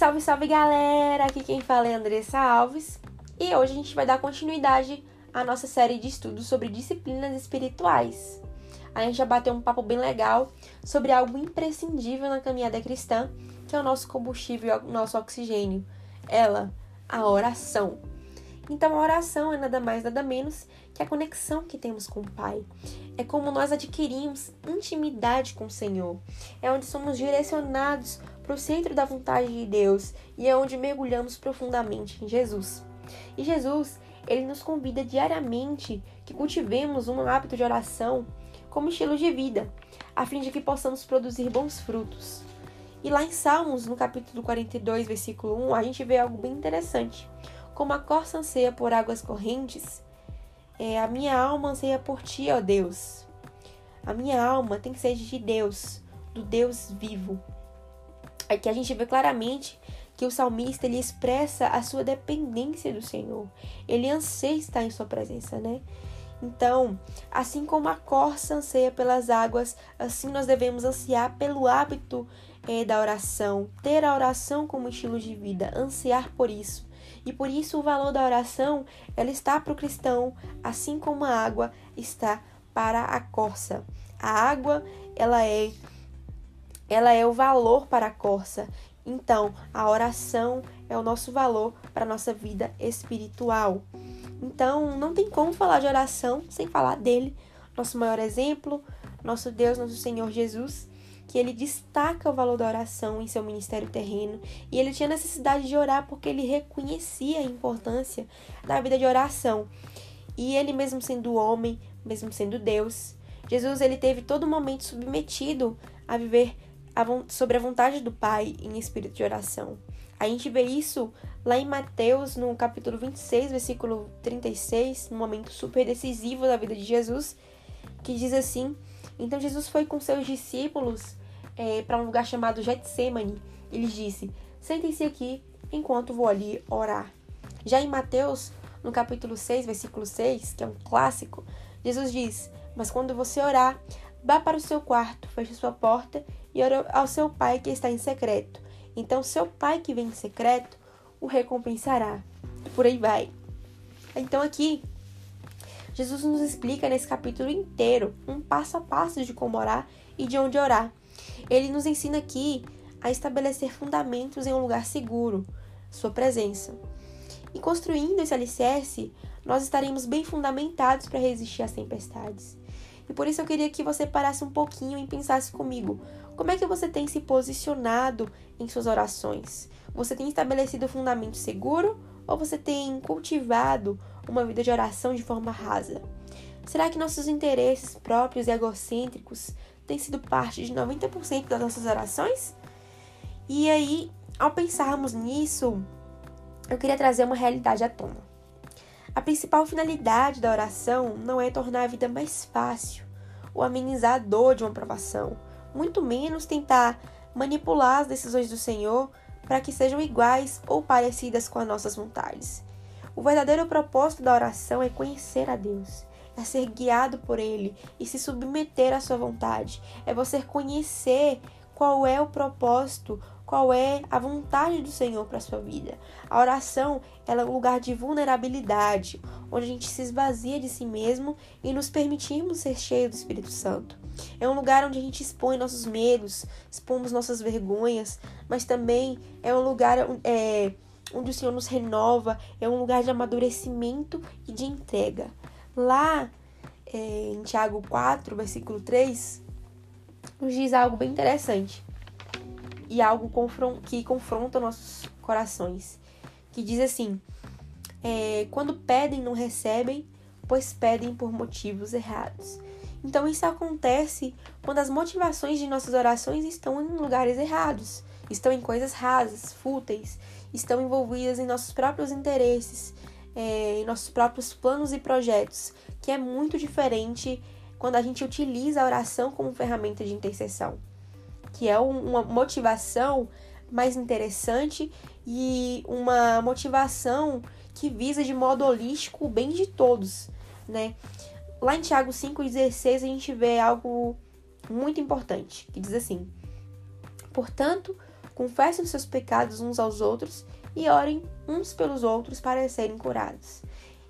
Salve, salve galera! Aqui quem fala é Andressa Alves e hoje a gente vai dar continuidade à nossa série de estudos sobre disciplinas espirituais. A gente já bateu um papo bem legal sobre algo imprescindível na caminhada cristã, que é o nosso combustível, o nosso oxigênio. Ela, a oração. Então, a oração é nada mais, nada menos que a conexão que temos com o Pai. É como nós adquirimos intimidade com o Senhor. É onde somos direcionados para o centro da vontade de Deus e é onde mergulhamos profundamente em Jesus. E Jesus, ele nos convida diariamente que cultivemos um hábito de oração como estilo de vida, a fim de que possamos produzir bons frutos. E lá em Salmos, no capítulo 42, versículo 1, a gente vê algo bem interessante. Como a corça anseia por águas correntes, é, a minha alma anseia por ti, ó Deus. A minha alma tem sede de Deus, do Deus vivo. Aqui a gente vê claramente que o salmista ele expressa a sua dependência do Senhor. Ele anseia estar em sua presença, né? Então, assim como a corça anseia pelas águas, assim nós devemos ansiar pelo hábito é, da oração, ter a oração como estilo de vida, ansiar por isso. E por isso o valor da oração, ela está para o cristão, assim como a água está para a corça. A água, ela é ela é o valor para a corça. Então, a oração é o nosso valor para a nossa vida espiritual. Então, não tem como falar de oração sem falar dele, nosso maior exemplo, nosso Deus, nosso Senhor Jesus que ele destaca o valor da oração em seu ministério terreno e ele tinha necessidade de orar porque ele reconhecia a importância da vida de oração. E ele mesmo sendo homem, mesmo sendo Deus, Jesus ele teve todo momento submetido a viver sobre a vontade do Pai em espírito de oração. A gente vê isso lá em Mateus, no capítulo 26, versículo 36, um momento super decisivo da vida de Jesus, que diz assim: Então Jesus foi com seus discípulos é, para um lugar chamado Getsemane. Ele disse: Sentem-se aqui enquanto vou ali orar. Já em Mateus, no capítulo 6, versículo 6, que é um clássico, Jesus diz: Mas quando você orar, vá para o seu quarto, feche sua porta e ore ao seu pai que está em secreto. Então, seu pai que vem em secreto o recompensará. Por aí vai. Então, aqui, Jesus nos explica nesse capítulo inteiro um passo a passo de como orar e de onde orar. Ele nos ensina aqui a estabelecer fundamentos em um lugar seguro, sua presença. E construindo esse alicerce, nós estaremos bem fundamentados para resistir às tempestades. E por isso eu queria que você parasse um pouquinho e pensasse comigo: como é que você tem se posicionado em suas orações? Você tem estabelecido um fundamento seguro ou você tem cultivado uma vida de oração de forma rasa? Será que nossos interesses próprios e egocêntricos tem sido parte de 90% das nossas orações. E aí, ao pensarmos nisso, eu queria trazer uma realidade à tona. A principal finalidade da oração não é tornar a vida mais fácil ou amenizar a dor de uma provação, muito menos tentar manipular as decisões do Senhor para que sejam iguais ou parecidas com as nossas vontades. O verdadeiro propósito da oração é conhecer a Deus é ser guiado por Ele e se submeter à Sua vontade. É você conhecer qual é o propósito, qual é a vontade do Senhor para sua vida. A oração ela é um lugar de vulnerabilidade, onde a gente se esvazia de si mesmo e nos permitimos ser cheios do Espírito Santo. É um lugar onde a gente expõe nossos medos, expomos nossas vergonhas, mas também é um lugar é, onde o Senhor nos renova, é um lugar de amadurecimento e de entrega. Lá é, em Tiago 4, versículo 3, nos diz algo bem interessante e algo que confronta nossos corações. Que diz assim: é, quando pedem, não recebem, pois pedem por motivos errados. Então, isso acontece quando as motivações de nossas orações estão em lugares errados, estão em coisas rasas, fúteis, estão envolvidas em nossos próprios interesses, é, em nossos próprios planos e projetos, que é muito diferente quando a gente utiliza a oração como ferramenta de intercessão, que é uma motivação mais interessante e uma motivação que visa de modo holístico o bem de todos, né? Lá em Tiago 5,16 a gente vê algo muito importante, que diz assim: Portanto, confessem seus pecados uns aos outros e orem uns pelos outros para serem curados.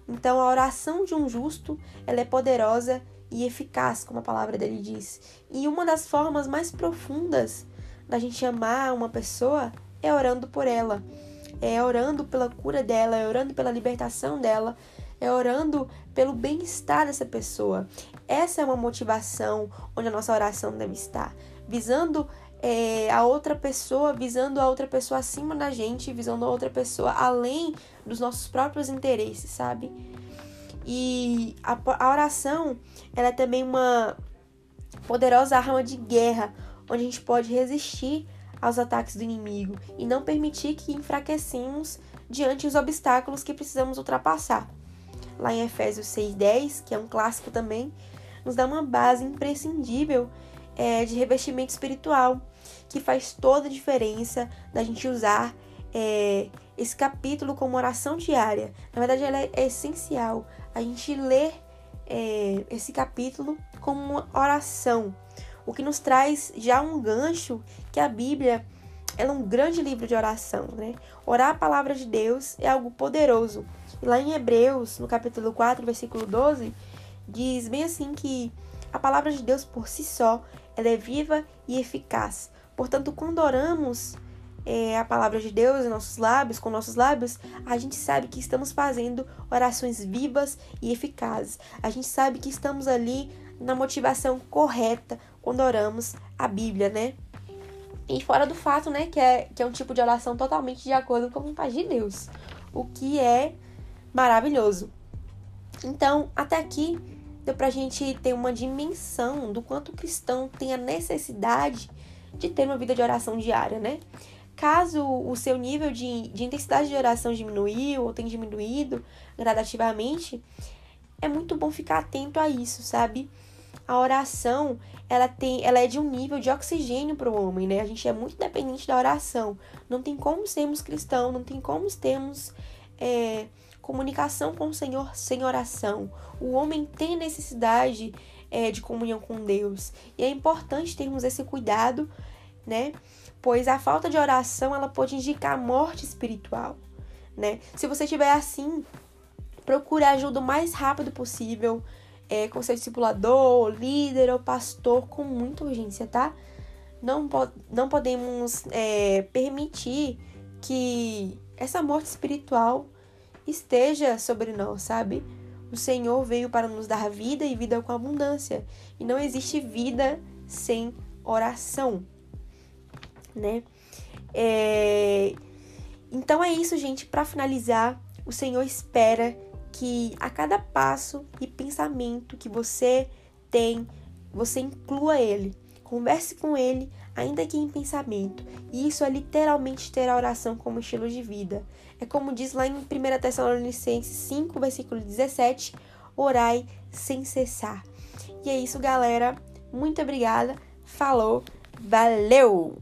Então, a oração de um justo, ela é poderosa e eficaz, como a palavra dele diz. E uma das formas mais profundas da gente amar uma pessoa é orando por ela, é orando pela cura dela, é orando pela libertação dela, é orando pelo bem-estar dessa pessoa. Essa é uma motivação onde a nossa oração deve estar, visando é, a outra pessoa, visando a outra pessoa acima da gente, visando a outra pessoa além dos nossos próprios interesses, sabe? E a, a oração, ela é também uma poderosa arma de guerra, onde a gente pode resistir aos ataques do inimigo e não permitir que enfraquecemos diante dos obstáculos que precisamos ultrapassar. Lá em Efésios 6,10, que é um clássico também, nos dá uma base imprescindível é, de revestimento espiritual, que faz toda a diferença da gente usar é, esse capítulo como oração diária. Na verdade, ela é, é essencial a gente ler é, esse capítulo como uma oração, o que nos traz já um gancho que a Bíblia ela é um grande livro de oração, né? Orar a palavra de Deus é algo poderoso. Lá em Hebreus, no capítulo 4, versículo 12, diz bem assim que a palavra de Deus por si só, ela é viva e eficaz. Portanto, quando oramos é, a palavra de Deus em nossos lábios, com nossos lábios, a gente sabe que estamos fazendo orações vivas e eficazes. A gente sabe que estamos ali na motivação correta quando oramos a Bíblia, né? E fora do fato, né, que é, que é um tipo de oração totalmente de acordo com a vontade de Deus, o que é maravilhoso. Então, até aqui deu pra gente ter uma dimensão do quanto o cristão tem a necessidade de ter uma vida de oração diária, né? Caso o seu nível de, de intensidade de oração diminuiu ou tem diminuído gradativamente, é muito bom ficar atento a isso, sabe? A oração, ela tem, ela é de um nível de oxigênio para o homem, né? A gente é muito dependente da oração. Não tem como sermos cristãos, não tem como termos é, comunicação com o Senhor sem oração. O homem tem necessidade é, de comunhão com Deus e é importante termos esse cuidado, né? Pois a falta de oração ela pode indicar morte espiritual, né? Se você estiver assim, procure ajuda o mais rápido possível é, com seu discipulador, líder ou pastor com muita urgência, tá? Não, po não podemos é, permitir que essa morte espiritual esteja sobre nós, sabe? O Senhor veio para nos dar vida e vida com abundância. E não existe vida sem oração, né? É... Então é isso, gente. Para finalizar, o Senhor espera que a cada passo e pensamento que você tem, você inclua ele. Converse com ele, ainda que em pensamento. E isso é literalmente ter a oração como estilo de vida. É como diz lá em 1 Tessalonicenses 5, versículo 17: orai sem cessar. E é isso, galera. Muito obrigada. Falou. Valeu!